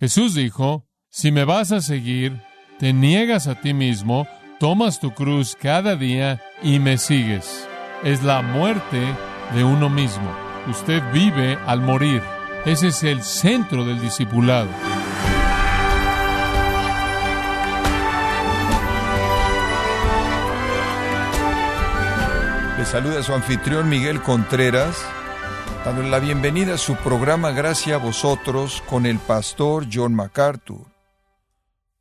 Jesús dijo, si me vas a seguir, te niegas a ti mismo, tomas tu cruz cada día y me sigues. Es la muerte de uno mismo. Usted vive al morir. Ese es el centro del discipulado. Le saluda su anfitrión Miguel Contreras, dándole la bienvenida a su programa Gracias a vosotros con el pastor John MacArthur.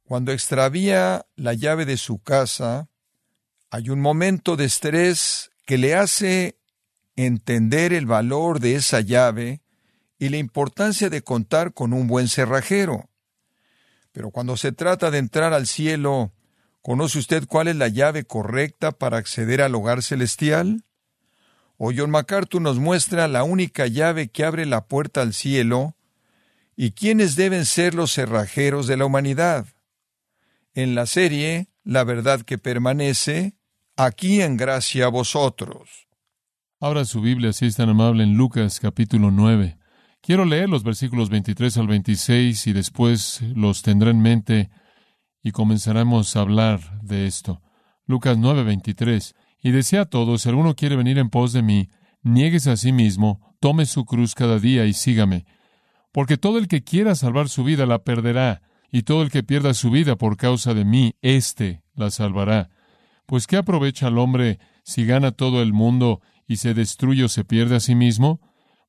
Cuando extravía la llave de su casa, hay un momento de estrés que le hace entender el valor de esa llave y la importancia de contar con un buen cerrajero. Pero cuando se trata de entrar al cielo, ¿conoce usted cuál es la llave correcta para acceder al hogar celestial? O John MacArthur nos muestra la única llave que abre la puerta al cielo y quiénes deben ser los cerrajeros de la humanidad. En la serie La verdad que permanece, aquí en gracia a vosotros. Abra su Biblia, si es tan amable, en Lucas capítulo 9. Quiero leer los versículos 23 al 26 y después los tendré en mente y comenzaremos a hablar de esto. Lucas 9, 23. Y decía a todos, si alguno quiere venir en pos de mí, niéguese a sí mismo, tome su cruz cada día y sígame. Porque todo el que quiera salvar su vida la perderá, y todo el que pierda su vida por causa de mí, éste la salvará. Pues ¿qué aprovecha el hombre si gana todo el mundo y se destruye o se pierde a sí mismo?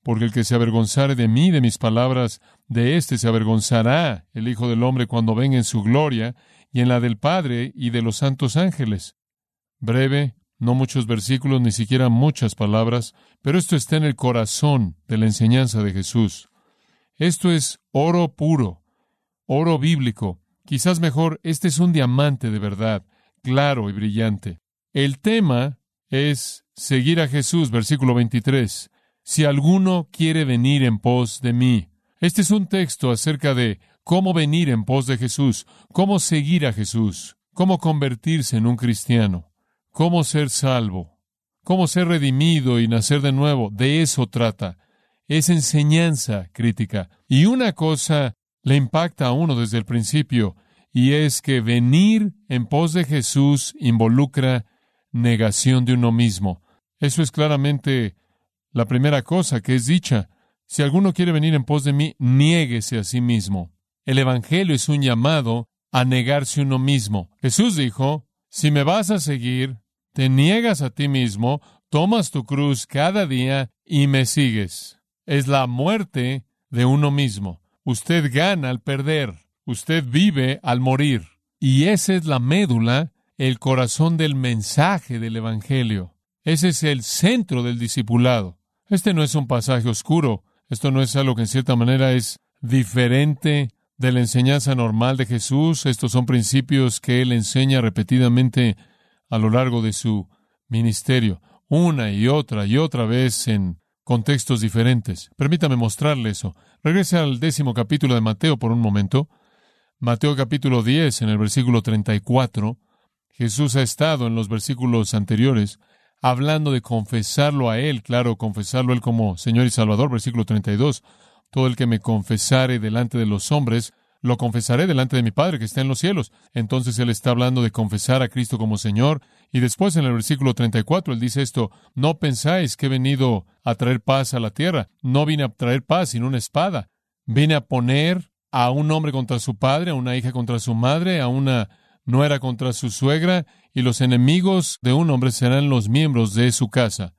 Porque el que se avergonzare de mí, de mis palabras, de éste se avergonzará el Hijo del Hombre cuando venga en su gloria y en la del Padre y de los santos ángeles. Breve, no muchos versículos, ni siquiera muchas palabras, pero esto está en el corazón de la enseñanza de Jesús. Esto es oro puro, oro bíblico. Quizás mejor, este es un diamante de verdad, claro y brillante. El tema es seguir a Jesús, versículo 23 si alguno quiere venir en pos de mí. Este es un texto acerca de cómo venir en pos de Jesús, cómo seguir a Jesús, cómo convertirse en un cristiano, cómo ser salvo, cómo ser redimido y nacer de nuevo. De eso trata. Es enseñanza crítica. Y una cosa le impacta a uno desde el principio, y es que venir en pos de Jesús involucra negación de uno mismo. Eso es claramente la primera cosa que es dicha, si alguno quiere venir en pos de mí, niéguese a sí mismo. El Evangelio es un llamado a negarse uno mismo. Jesús dijo, si me vas a seguir, te niegas a ti mismo, tomas tu cruz cada día y me sigues. Es la muerte de uno mismo. Usted gana al perder, usted vive al morir. Y esa es la médula, el corazón del mensaje del Evangelio. Ese es el centro del discipulado. Este no es un pasaje oscuro, esto no es algo que en cierta manera es diferente de la enseñanza normal de Jesús, estos son principios que él enseña repetidamente a lo largo de su ministerio, una y otra y otra vez en contextos diferentes. Permítame mostrarle eso. Regrese al décimo capítulo de Mateo por un momento. Mateo capítulo 10, en el versículo 34. Jesús ha estado en los versículos anteriores hablando de confesarlo a Él, claro, confesarlo a Él como Señor y Salvador, versículo 32. Todo el que me confesare delante de los hombres, lo confesaré delante de mi Padre que está en los cielos. Entonces Él está hablando de confesar a Cristo como Señor. Y después en el versículo 34 Él dice esto, no pensáis que he venido a traer paz a la tierra. No vine a traer paz, sino una espada. Vine a poner a un hombre contra su padre, a una hija contra su madre, a una nuera contra su suegra, y los enemigos de un hombre serán los miembros de su casa.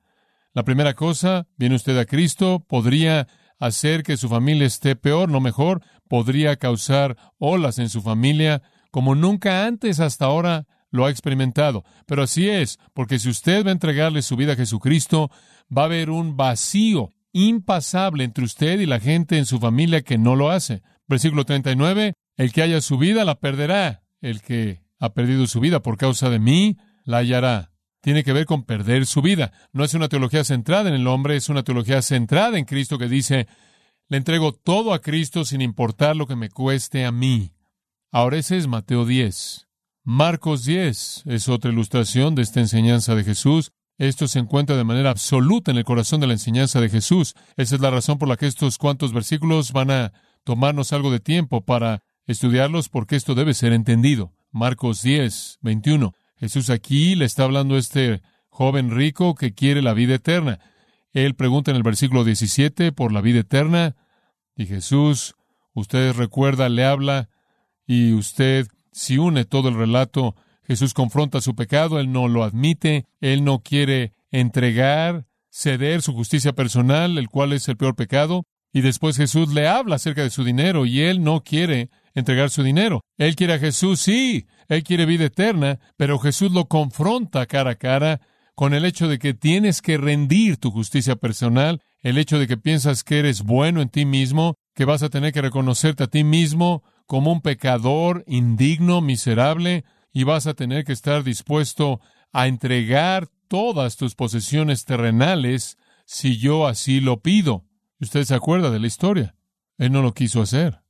La primera cosa, viene usted a Cristo, podría hacer que su familia esté peor, no mejor, podría causar olas en su familia como nunca antes hasta ahora lo ha experimentado. Pero así es, porque si usted va a entregarle su vida a Jesucristo, va a haber un vacío impasable entre usted y la gente en su familia que no lo hace. Versículo 39, el que haya su vida la perderá, el que ha perdido su vida por causa de mí, la hallará. Tiene que ver con perder su vida. No es una teología centrada en el hombre, es una teología centrada en Cristo que dice, le entrego todo a Cristo sin importar lo que me cueste a mí. Ahora ese es Mateo 10. Marcos 10 es otra ilustración de esta enseñanza de Jesús. Esto se encuentra de manera absoluta en el corazón de la enseñanza de Jesús. Esa es la razón por la que estos cuantos versículos van a tomarnos algo de tiempo para estudiarlos porque esto debe ser entendido. Marcos 10, 21. Jesús aquí le está hablando a este joven rico que quiere la vida eterna. Él pregunta en el versículo 17 por la vida eterna y Jesús, usted recuerda, le habla y usted, si une todo el relato, Jesús confronta su pecado, él no lo admite, él no quiere entregar, ceder su justicia personal, el cual es el peor pecado, y después Jesús le habla acerca de su dinero y él no quiere entregar su dinero. Él quiere a Jesús, sí, él quiere vida eterna, pero Jesús lo confronta cara a cara con el hecho de que tienes que rendir tu justicia personal, el hecho de que piensas que eres bueno en ti mismo, que vas a tener que reconocerte a ti mismo como un pecador indigno, miserable, y vas a tener que estar dispuesto a entregar todas tus posesiones terrenales si yo así lo pido. Usted se acuerda de la historia. Él no lo quiso hacer.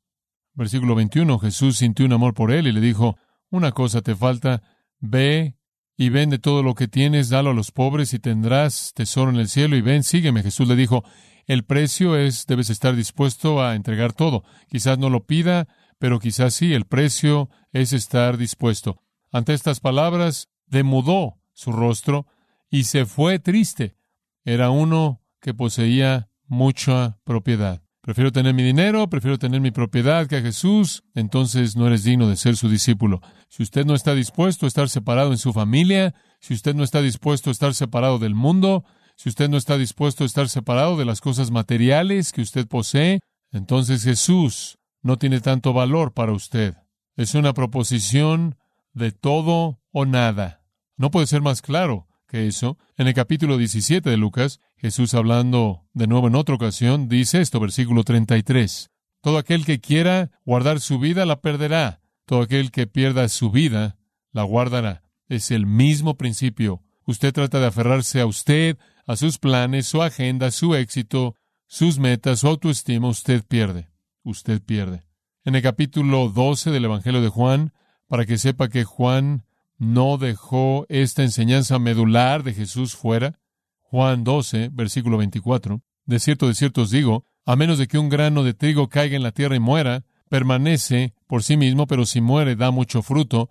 Versículo 21, Jesús sintió un amor por él y le dijo, una cosa te falta, ve y vende todo lo que tienes, dalo a los pobres y tendrás tesoro en el cielo y ven, sígueme. Jesús le dijo, el precio es, debes estar dispuesto a entregar todo. Quizás no lo pida, pero quizás sí, el precio es estar dispuesto. Ante estas palabras, demudó su rostro y se fue triste. Era uno que poseía mucha propiedad. Prefiero tener mi dinero, prefiero tener mi propiedad que a Jesús, entonces no eres digno de ser su discípulo. Si usted no está dispuesto a estar separado en su familia, si usted no está dispuesto a estar separado del mundo, si usted no está dispuesto a estar separado de las cosas materiales que usted posee, entonces Jesús no tiene tanto valor para usted. Es una proposición de todo o nada. No puede ser más claro que eso. En el capítulo 17 de Lucas, Jesús hablando de nuevo en otra ocasión, dice esto, versículo 33. Todo aquel que quiera guardar su vida la perderá. Todo aquel que pierda su vida la guardará. Es el mismo principio. Usted trata de aferrarse a usted, a sus planes, su agenda, su éxito, sus metas, su autoestima. Usted pierde. Usted pierde. En el capítulo 12 del Evangelio de Juan, para que sepa que Juan no dejó esta enseñanza medular de Jesús fuera? Juan 12, versículo 24. De cierto, de cierto os digo, a menos de que un grano de trigo caiga en la tierra y muera, permanece por sí mismo, pero si muere da mucho fruto.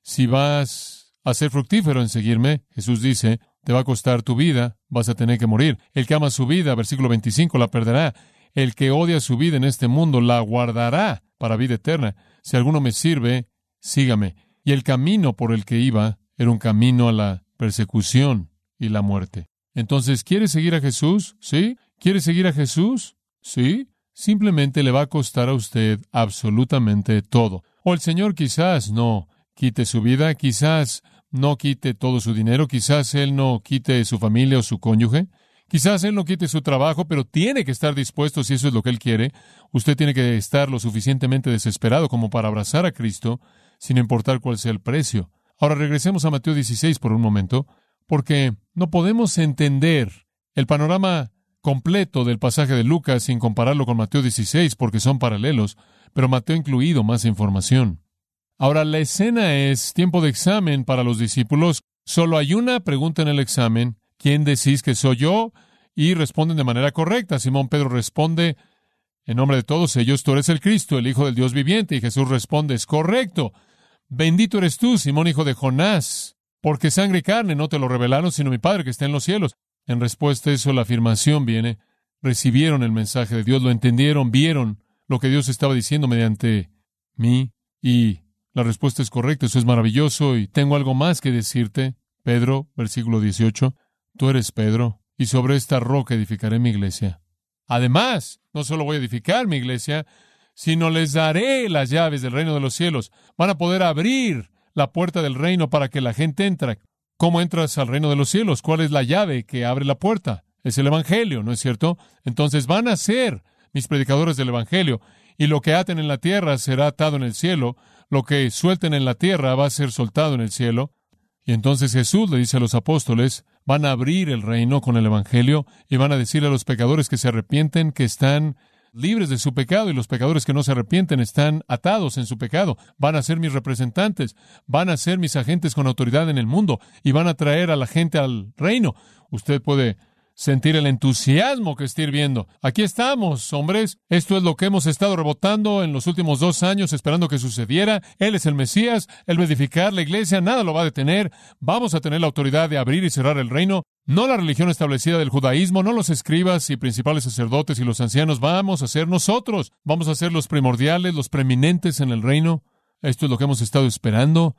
Si vas a ser fructífero en seguirme, Jesús dice, te va a costar tu vida, vas a tener que morir. El que ama su vida, versículo 25, la perderá. El que odia su vida en este mundo la guardará para vida eterna. Si alguno me sirve, sígame. Y el camino por el que iba era un camino a la persecución y la muerte. Entonces, ¿quiere seguir a Jesús? ¿Sí? ¿Quiere seguir a Jesús? ¿Sí? Simplemente le va a costar a usted absolutamente todo. O el Señor quizás no quite su vida, quizás no quite todo su dinero, quizás Él no quite su familia o su cónyuge, quizás Él no quite su trabajo, pero tiene que estar dispuesto si eso es lo que Él quiere. Usted tiene que estar lo suficientemente desesperado como para abrazar a Cristo sin importar cuál sea el precio. Ahora regresemos a Mateo 16 por un momento, porque no podemos entender el panorama completo del pasaje de Lucas sin compararlo con Mateo 16, porque son paralelos, pero Mateo ha incluido más información. Ahora, la escena es tiempo de examen para los discípulos. Solo hay una pregunta en el examen. ¿Quién decís que soy yo? Y responden de manera correcta. Simón Pedro responde, en nombre de todos ellos, tú eres el Cristo, el Hijo del Dios viviente. Y Jesús responde, es correcto. Bendito eres tú, Simón, hijo de Jonás, porque sangre y carne no te lo revelaron, sino mi Padre que está en los cielos. En respuesta a eso, la afirmación viene, recibieron el mensaje de Dios, lo entendieron, vieron lo que Dios estaba diciendo mediante mí, y la respuesta es correcta, eso es maravilloso, y tengo algo más que decirte. Pedro, versículo 18, tú eres Pedro, y sobre esta roca edificaré mi iglesia. Además, no solo voy a edificar mi iglesia, sino les daré las llaves del reino de los cielos. Van a poder abrir la puerta del reino para que la gente entre. ¿Cómo entras al reino de los cielos? ¿Cuál es la llave que abre la puerta? Es el Evangelio, ¿no es cierto? Entonces van a ser mis predicadores del Evangelio, y lo que aten en la tierra será atado en el cielo, lo que suelten en la tierra va a ser soltado en el cielo. Y entonces Jesús le dice a los apóstoles, van a abrir el reino con el Evangelio y van a decir a los pecadores que se arrepienten que están libres de su pecado y los pecadores que no se arrepienten están atados en su pecado. Van a ser mis representantes, van a ser mis agentes con autoridad en el mundo y van a traer a la gente al reino. Usted puede sentir el entusiasmo que está hirviendo. Aquí estamos, hombres. Esto es lo que hemos estado rebotando en los últimos dos años, esperando que sucediera. Él es el Mesías, Él va a edificar la iglesia, nada lo va a detener. Vamos a tener la autoridad de abrir y cerrar el reino. No la religión establecida del judaísmo, no los escribas y principales sacerdotes y los ancianos. Vamos a ser nosotros. Vamos a ser los primordiales, los preeminentes en el reino. Esto es lo que hemos estado esperando.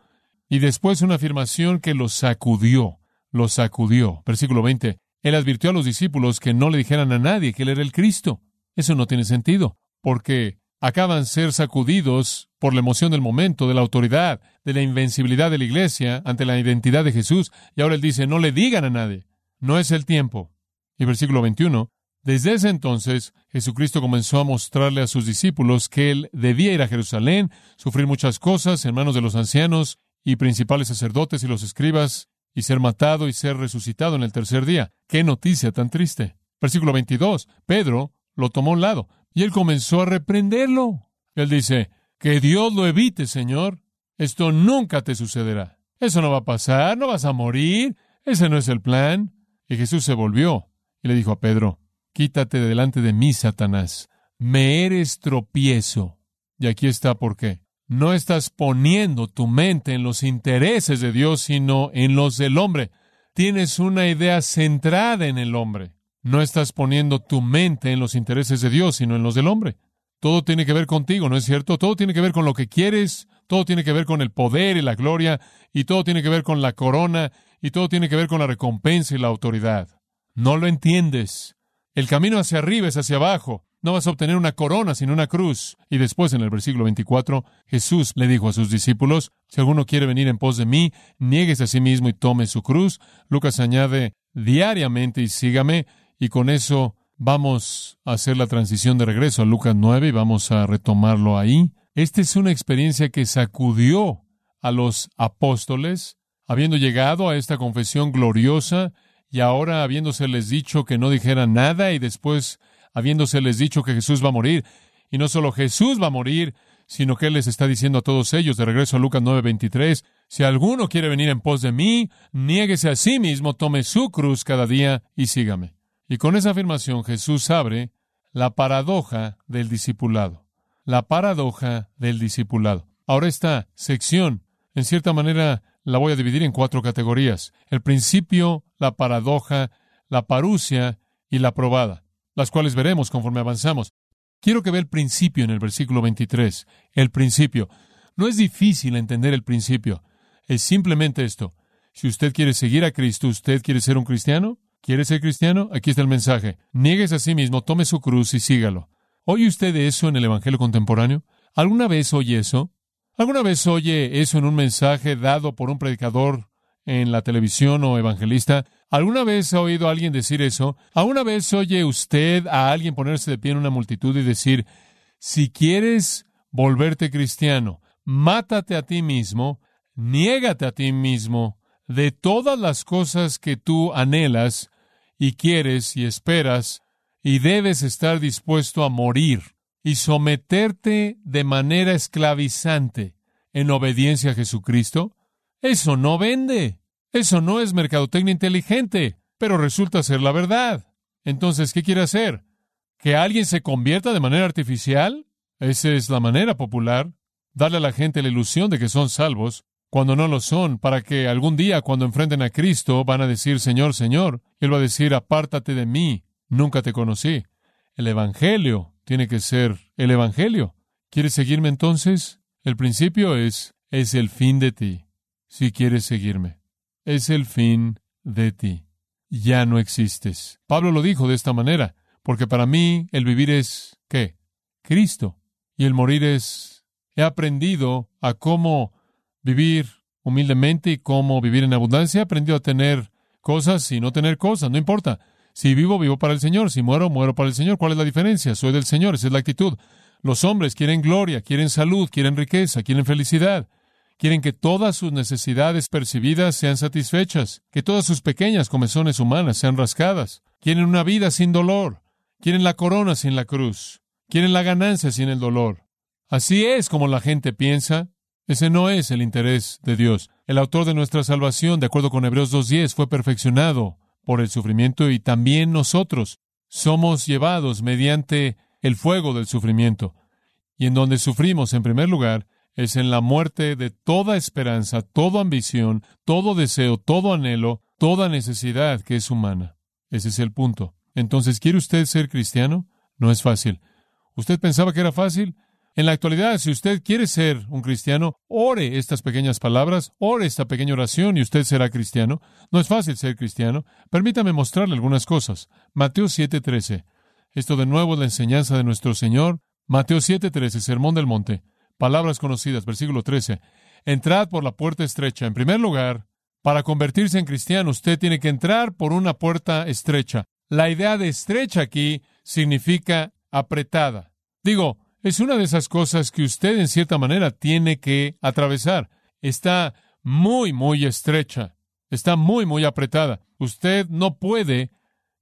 Y después una afirmación que los sacudió, los sacudió. Versículo 20. Él advirtió a los discípulos que no le dijeran a nadie que él era el Cristo. Eso no tiene sentido, porque acaban de ser sacudidos por la emoción del momento, de la autoridad, de la invencibilidad de la iglesia ante la identidad de Jesús, y ahora él dice, no le digan a nadie, no es el tiempo. Y versículo 21, desde ese entonces Jesucristo comenzó a mostrarle a sus discípulos que él debía ir a Jerusalén, sufrir muchas cosas en manos de los ancianos y principales sacerdotes y los escribas, y ser matado y ser resucitado en el tercer día. ¡Qué noticia tan triste! Versículo 22. Pedro lo tomó a un lado y él comenzó a reprenderlo. Él dice, que Dios lo evite, Señor. Esto nunca te sucederá. Eso no va a pasar, no vas a morir. Ese no es el plan. Y Jesús se volvió y le dijo a Pedro, quítate de delante de mí, Satanás. Me eres tropiezo. Y aquí está por qué no estás poniendo tu mente en los intereses de Dios, sino en los del hombre. Tienes una idea centrada en el hombre. No estás poniendo tu mente en los intereses de Dios, sino en los del hombre. Todo tiene que ver contigo, ¿no es cierto? Todo tiene que ver con lo que quieres, todo tiene que ver con el poder y la gloria, y todo tiene que ver con la corona, y todo tiene que ver con la recompensa y la autoridad. No lo entiendes. El camino hacia arriba es hacia abajo. No vas a obtener una corona, sino una cruz. Y después, en el versículo 24, Jesús le dijo a sus discípulos, si alguno quiere venir en pos de mí, niegues a sí mismo y tome su cruz. Lucas añade, diariamente y sígame. Y con eso vamos a hacer la transición de regreso a Lucas 9 y vamos a retomarlo ahí. Esta es una experiencia que sacudió a los apóstoles, habiendo llegado a esta confesión gloriosa y ahora habiéndoseles dicho que no dijeran nada y después habiéndoseles dicho que Jesús va a morir. Y no solo Jesús va a morir, sino que Él les está diciendo a todos ellos, de regreso a Lucas 9:23, si alguno quiere venir en pos de mí, niéguese a sí mismo, tome su cruz cada día y sígame. Y con esa afirmación Jesús abre la paradoja del discipulado. La paradoja del discipulado. Ahora esta sección, en cierta manera, la voy a dividir en cuatro categorías. El principio, la paradoja, la parucia y la probada las cuales veremos conforme avanzamos. Quiero que vea el principio en el versículo 23. El principio. No es difícil entender el principio. Es simplemente esto. Si usted quiere seguir a Cristo, ¿usted quiere ser un cristiano? ¿Quiere ser cristiano? Aquí está el mensaje. Niegues a sí mismo, tome su cruz y sígalo. ¿Oye usted eso en el Evangelio contemporáneo? ¿Alguna vez oye eso? ¿Alguna vez oye eso en un mensaje dado por un predicador en la televisión o evangelista? ¿Alguna vez ha oído alguien decir eso? ¿Alguna vez oye usted a alguien ponerse de pie en una multitud y decir, si quieres volverte cristiano, mátate a ti mismo, niégate a ti mismo de todas las cosas que tú anhelas y quieres y esperas, y debes estar dispuesto a morir y someterte de manera esclavizante en obediencia a Jesucristo? Eso no vende. Eso no es mercadotecnia inteligente, pero resulta ser la verdad. Entonces, ¿qué quiere hacer? ¿Que alguien se convierta de manera artificial? Esa es la manera popular. Darle a la gente la ilusión de que son salvos, cuando no lo son, para que algún día, cuando enfrenten a Cristo, van a decir, Señor, Señor. Él va a decir, apártate de mí, nunca te conocí. El Evangelio tiene que ser el Evangelio. ¿Quieres seguirme entonces? El principio es, es el fin de ti, si quieres seguirme es el fin de ti. Ya no existes. Pablo lo dijo de esta manera, porque para mí el vivir es ¿qué? Cristo. Y el morir es he aprendido a cómo vivir humildemente y cómo vivir en abundancia. He aprendido a tener cosas y no tener cosas, no importa. Si vivo, vivo para el Señor. Si muero, muero para el Señor. ¿Cuál es la diferencia? Soy del Señor, esa es la actitud. Los hombres quieren gloria, quieren salud, quieren riqueza, quieren felicidad. Quieren que todas sus necesidades percibidas sean satisfechas, que todas sus pequeñas comezones humanas sean rascadas. Quieren una vida sin dolor. Quieren la corona sin la cruz. Quieren la ganancia sin el dolor. Así es como la gente piensa. Ese no es el interés de Dios. El autor de nuestra salvación, de acuerdo con Hebreos 2.10, fue perfeccionado por el sufrimiento y también nosotros somos llevados mediante el fuego del sufrimiento. Y en donde sufrimos, en primer lugar, es en la muerte de toda esperanza, toda ambición, todo deseo, todo anhelo, toda necesidad que es humana. Ese es el punto. Entonces, ¿quiere usted ser cristiano? No es fácil. ¿Usted pensaba que era fácil? En la actualidad, si usted quiere ser un cristiano, ore estas pequeñas palabras, ore esta pequeña oración y usted será cristiano. No es fácil ser cristiano. Permítame mostrarle algunas cosas. Mateo 7:13. Esto de nuevo es la enseñanza de nuestro Señor. Mateo 7:13, Sermón del Monte. Palabras conocidas, versículo 13. Entrad por la puerta estrecha. En primer lugar, para convertirse en cristiano, usted tiene que entrar por una puerta estrecha. La idea de estrecha aquí significa apretada. Digo, es una de esas cosas que usted en cierta manera tiene que atravesar. Está muy, muy estrecha. Está muy, muy apretada. Usted no puede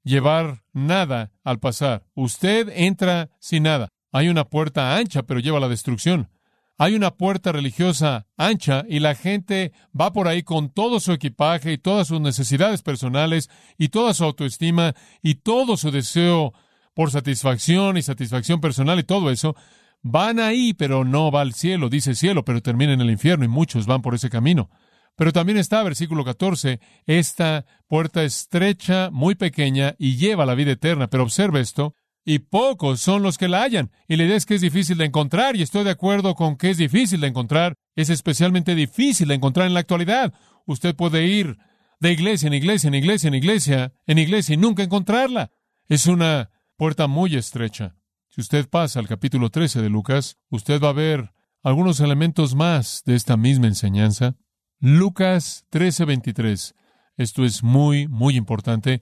llevar nada al pasar. Usted entra sin nada. Hay una puerta ancha, pero lleva la destrucción. Hay una puerta religiosa ancha y la gente va por ahí con todo su equipaje y todas sus necesidades personales y toda su autoestima y todo su deseo por satisfacción y satisfacción personal y todo eso. Van ahí, pero no va al cielo, dice cielo, pero termina en el infierno y muchos van por ese camino. Pero también está, versículo 14, esta puerta estrecha, muy pequeña y lleva la vida eterna. Pero observe esto, y pocos son los que la hallan. Y la idea es que es difícil de encontrar, y estoy de acuerdo con que es difícil de encontrar. Es especialmente difícil de encontrar en la actualidad. Usted puede ir de iglesia en iglesia, en iglesia, en iglesia, en iglesia y nunca encontrarla. Es una puerta muy estrecha. Si usted pasa al capítulo 13 de Lucas, usted va a ver algunos elementos más de esta misma enseñanza. Lucas 13:23. Esto es muy, muy importante.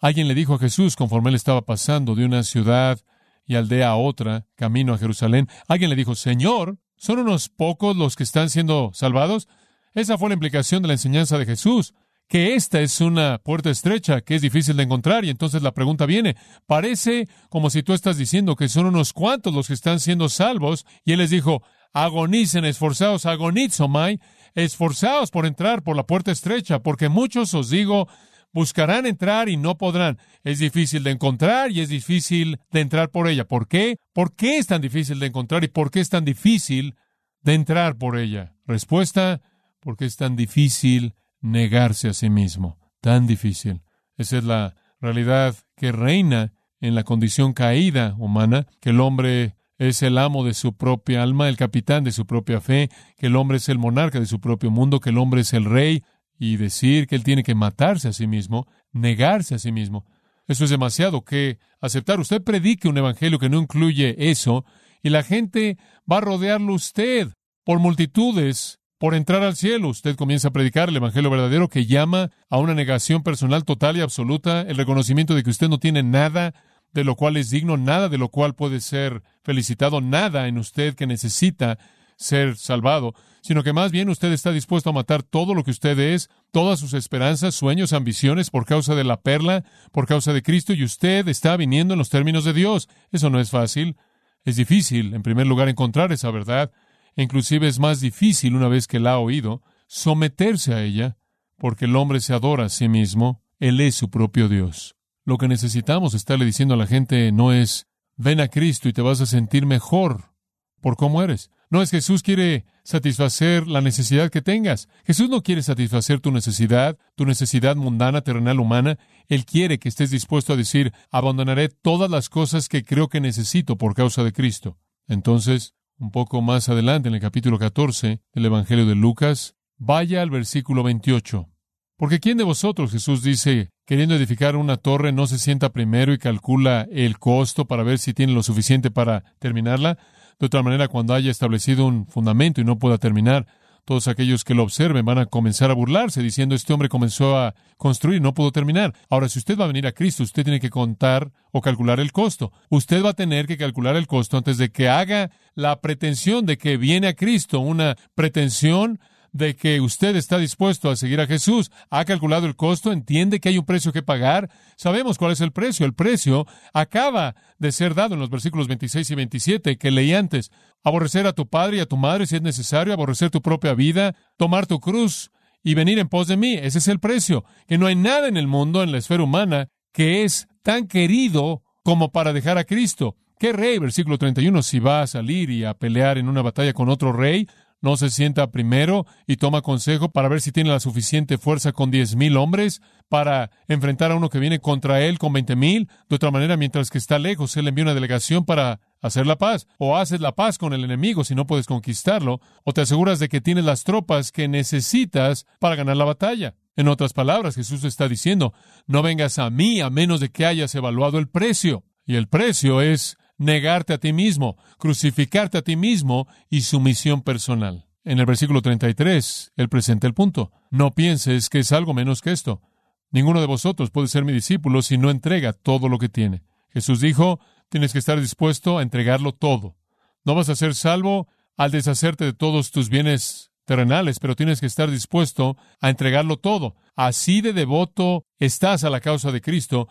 Alguien le dijo a Jesús conforme él estaba pasando de una ciudad y aldea a otra, camino a Jerusalén. Alguien le dijo, Señor, ¿son unos pocos los que están siendo salvados? Esa fue la implicación de la enseñanza de Jesús, que esta es una puerta estrecha que es difícil de encontrar. Y entonces la pregunta viene, parece como si tú estás diciendo que son unos cuantos los que están siendo salvos. Y él les dijo, agonicen, esforzados, agonizomai, esforzados por entrar por la puerta estrecha, porque muchos os digo, buscarán entrar y no podrán. Es difícil de encontrar y es difícil de entrar por ella. ¿Por qué? ¿Por qué es tan difícil de encontrar y por qué es tan difícil de entrar por ella? Respuesta, porque es tan difícil negarse a sí mismo. Tan difícil. Esa es la realidad que reina en la condición caída humana, que el hombre es el amo de su propia alma, el capitán de su propia fe, que el hombre es el monarca de su propio mundo, que el hombre es el rey y decir que él tiene que matarse a sí mismo, negarse a sí mismo. Eso es demasiado que aceptar. Usted predique un evangelio que no incluye eso y la gente va a rodearlo usted por multitudes por entrar al cielo. Usted comienza a predicar el evangelio verdadero que llama a una negación personal total y absoluta, el reconocimiento de que usted no tiene nada de lo cual es digno, nada de lo cual puede ser felicitado, nada en usted que necesita ser salvado, sino que más bien usted está dispuesto a matar todo lo que usted es, todas sus esperanzas, sueños, ambiciones por causa de la perla, por causa de Cristo, y usted está viniendo en los términos de Dios. Eso no es fácil. Es difícil, en primer lugar, encontrar esa verdad. E inclusive es más difícil, una vez que la ha oído, someterse a ella, porque el hombre se adora a sí mismo, él es su propio Dios. Lo que necesitamos estarle diciendo a la gente no es, ven a Cristo y te vas a sentir mejor por cómo eres. No es Jesús quiere satisfacer la necesidad que tengas. Jesús no quiere satisfacer tu necesidad, tu necesidad mundana, terrenal, humana. Él quiere que estés dispuesto a decir, abandonaré todas las cosas que creo que necesito por causa de Cristo. Entonces, un poco más adelante, en el capítulo 14 del Evangelio de Lucas, vaya al versículo 28. Porque ¿quién de vosotros, Jesús dice, queriendo edificar una torre, no se sienta primero y calcula el costo para ver si tiene lo suficiente para terminarla? De otra manera, cuando haya establecido un fundamento y no pueda terminar, todos aquellos que lo observen van a comenzar a burlarse, diciendo, este hombre comenzó a construir, no pudo terminar. Ahora, si usted va a venir a Cristo, usted tiene que contar o calcular el costo. Usted va a tener que calcular el costo antes de que haga la pretensión de que viene a Cristo, una pretensión de que usted está dispuesto a seguir a Jesús, ha calculado el costo, entiende que hay un precio que pagar, sabemos cuál es el precio. El precio acaba de ser dado en los versículos 26 y 27 que leí antes. Aborrecer a tu padre y a tu madre si es necesario, aborrecer tu propia vida, tomar tu cruz y venir en pos de mí. Ese es el precio. Que no hay nada en el mundo, en la esfera humana, que es tan querido como para dejar a Cristo. ¿Qué rey, versículo 31, si va a salir y a pelear en una batalla con otro rey, no se sienta primero y toma consejo para ver si tiene la suficiente fuerza con diez mil hombres para enfrentar a uno que viene contra él con veinte mil? De otra manera, mientras que está lejos, él envía una delegación para hacer la paz. O haces la paz con el enemigo si no puedes conquistarlo, o te aseguras de que tienes las tropas que necesitas para ganar la batalla. En otras palabras, Jesús está diciendo, no vengas a mí a menos de que hayas evaluado el precio. Y el precio es negarte a ti mismo, crucificarte a ti mismo y sumisión personal. En el versículo 33, él presenta el punto. No pienses que es algo menos que esto. Ninguno de vosotros puede ser mi discípulo si no entrega todo lo que tiene. Jesús dijo, tienes que estar dispuesto a entregarlo todo. No vas a ser salvo al deshacerte de todos tus bienes terrenales, pero tienes que estar dispuesto a entregarlo todo. Así de devoto estás a la causa de Cristo,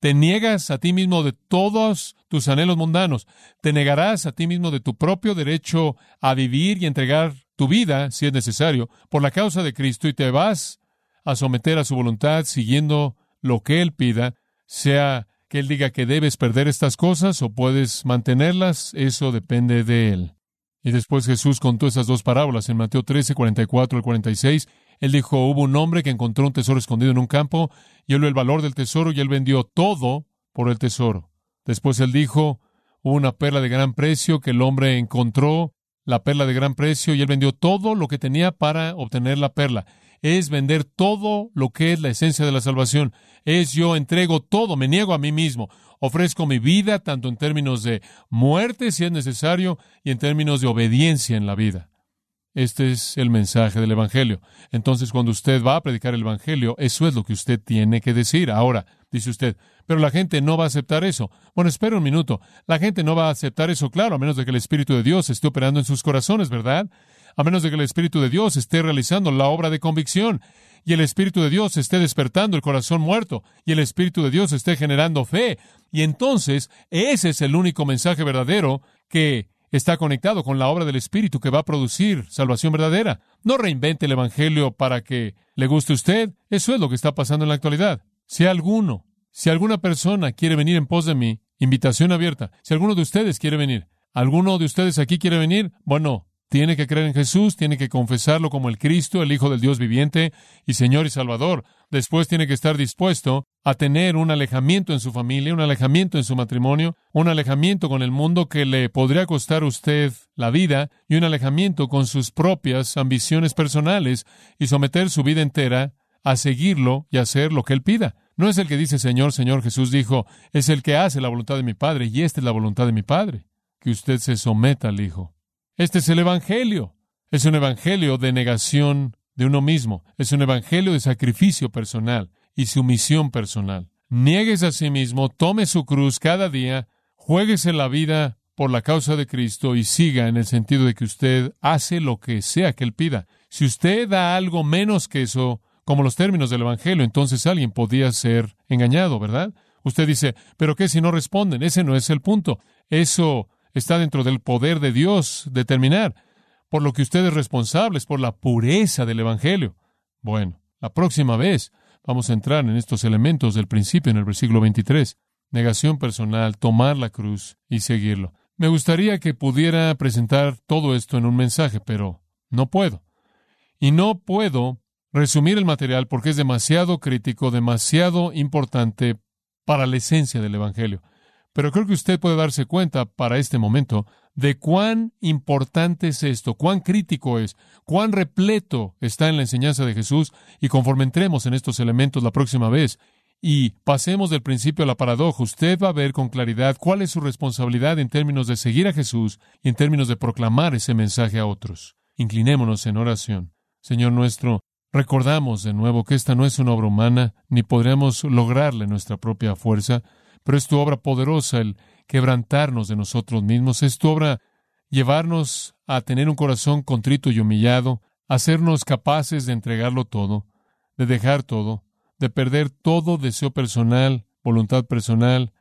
te niegas a ti mismo de todos tus anhelos mundanos, te negarás a ti mismo de tu propio derecho a vivir y entregar tu vida, si es necesario, por la causa de Cristo y te vas a someter a su voluntad siguiendo lo que Él pida, sea que Él diga que debes perder estas cosas o puedes mantenerlas, eso depende de Él. Y después Jesús contó esas dos parábolas en Mateo 13, 44 al 46. Él dijo, hubo un hombre que encontró un tesoro escondido en un campo, y él vio el valor del tesoro y él vendió todo por el tesoro. Después él dijo, hubo una perla de gran precio que el hombre encontró, la perla de gran precio, y él vendió todo lo que tenía para obtener la perla es vender todo lo que es la esencia de la salvación. Es yo entrego todo, me niego a mí mismo. Ofrezco mi vida tanto en términos de muerte si es necesario y en términos de obediencia en la vida. Este es el mensaje del Evangelio. Entonces, cuando usted va a predicar el Evangelio, eso es lo que usted tiene que decir. Ahora, dice usted, pero la gente no va a aceptar eso. Bueno, espera un minuto. La gente no va a aceptar eso, claro, a menos de que el Espíritu de Dios esté operando en sus corazones, ¿verdad? a menos de que el Espíritu de Dios esté realizando la obra de convicción y el Espíritu de Dios esté despertando el corazón muerto y el Espíritu de Dios esté generando fe. Y entonces ese es el único mensaje verdadero que está conectado con la obra del Espíritu que va a producir salvación verdadera. No reinvente el Evangelio para que le guste a usted. Eso es lo que está pasando en la actualidad. Si alguno, si alguna persona quiere venir en pos de mí, invitación abierta. Si alguno de ustedes quiere venir, ¿alguno de ustedes aquí quiere venir? Bueno, tiene que creer en Jesús, tiene que confesarlo como el Cristo, el Hijo del Dios viviente y Señor y Salvador. Después tiene que estar dispuesto a tener un alejamiento en su familia, un alejamiento en su matrimonio, un alejamiento con el mundo que le podría costar a usted la vida y un alejamiento con sus propias ambiciones personales y someter su vida entera a seguirlo y hacer lo que él pida. No es el que dice Señor, Señor, Jesús dijo, es el que hace la voluntad de mi Padre y esta es la voluntad de mi Padre, que usted se someta al Hijo. Este es el Evangelio. Es un Evangelio de negación de uno mismo. Es un Evangelio de sacrificio personal y sumisión personal. Niegues a sí mismo, tome su cruz cada día, juéguese la vida por la causa de Cristo y siga en el sentido de que usted hace lo que sea que Él pida. Si usted da algo menos que eso, como los términos del Evangelio, entonces alguien podía ser engañado, ¿verdad? Usted dice, pero ¿qué si no responden? Ese no es el punto. Eso está dentro del poder de Dios determinar, por lo que usted es responsable, es por la pureza del Evangelio. Bueno, la próxima vez vamos a entrar en estos elementos del principio en el versículo 23. Negación personal, tomar la cruz y seguirlo. Me gustaría que pudiera presentar todo esto en un mensaje, pero no puedo. Y no puedo resumir el material porque es demasiado crítico, demasiado importante para la esencia del Evangelio. Pero creo que usted puede darse cuenta para este momento de cuán importante es esto, cuán crítico es, cuán repleto está en la enseñanza de Jesús y conforme entremos en estos elementos la próxima vez y pasemos del principio a la paradoja, usted va a ver con claridad cuál es su responsabilidad en términos de seguir a Jesús y en términos de proclamar ese mensaje a otros. Inclinémonos en oración. Señor nuestro, recordamos de nuevo que esta no es una obra humana, ni podremos lograrla nuestra propia fuerza, pero es tu obra poderosa el quebrantarnos de nosotros mismos, es tu obra llevarnos a tener un corazón contrito y humillado, hacernos capaces de entregarlo todo, de dejar todo, de perder todo deseo personal, voluntad personal,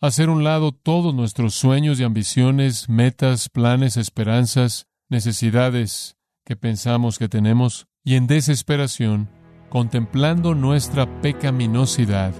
hacer un lado todos nuestros sueños y ambiciones, metas, planes, esperanzas, necesidades que pensamos que tenemos, y en desesperación, contemplando nuestra pecaminosidad,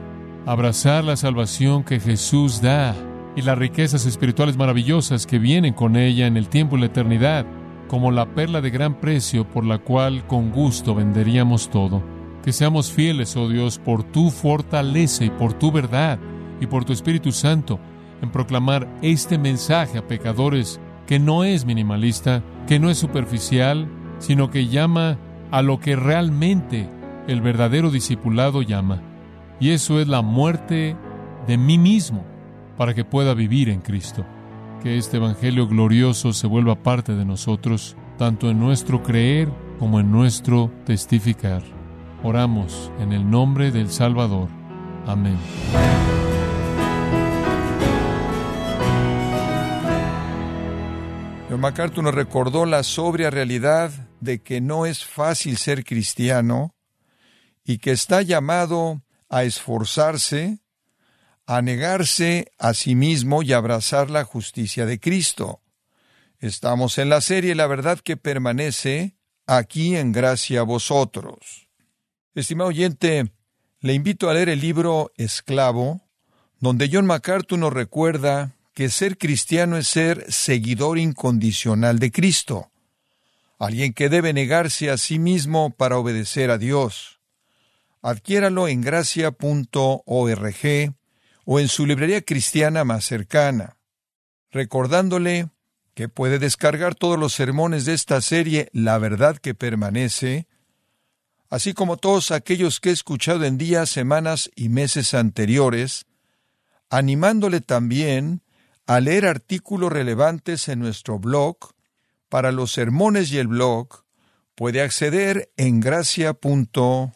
abrazar la salvación que Jesús da y las riquezas espirituales maravillosas que vienen con ella en el tiempo y la eternidad, como la perla de gran precio por la cual con gusto venderíamos todo. Que seamos fieles, oh Dios, por tu fortaleza y por tu verdad y por tu Espíritu Santo en proclamar este mensaje a pecadores que no es minimalista, que no es superficial, sino que llama a lo que realmente el verdadero discipulado llama. Y eso es la muerte de mí mismo para que pueda vivir en Cristo. Que este Evangelio glorioso se vuelva parte de nosotros, tanto en nuestro creer como en nuestro testificar. Oramos en el nombre del Salvador. Amén. John MacArthur nos recordó la sobria realidad de que no es fácil ser cristiano y que está llamado a esforzarse, a negarse a sí mismo y abrazar la justicia de Cristo. Estamos en la serie La verdad que permanece aquí en gracia a vosotros. Estimado oyente, le invito a leer el libro Esclavo, donde John MacArthur nos recuerda que ser cristiano es ser seguidor incondicional de Cristo, alguien que debe negarse a sí mismo para obedecer a Dios. Adquiéralo en gracia.org o en su librería cristiana más cercana, recordándole que puede descargar todos los sermones de esta serie La verdad que permanece, así como todos aquellos que he escuchado en días, semanas y meses anteriores, animándole también a leer artículos relevantes en nuestro blog. Para los sermones y el blog, puede acceder en gracia.org.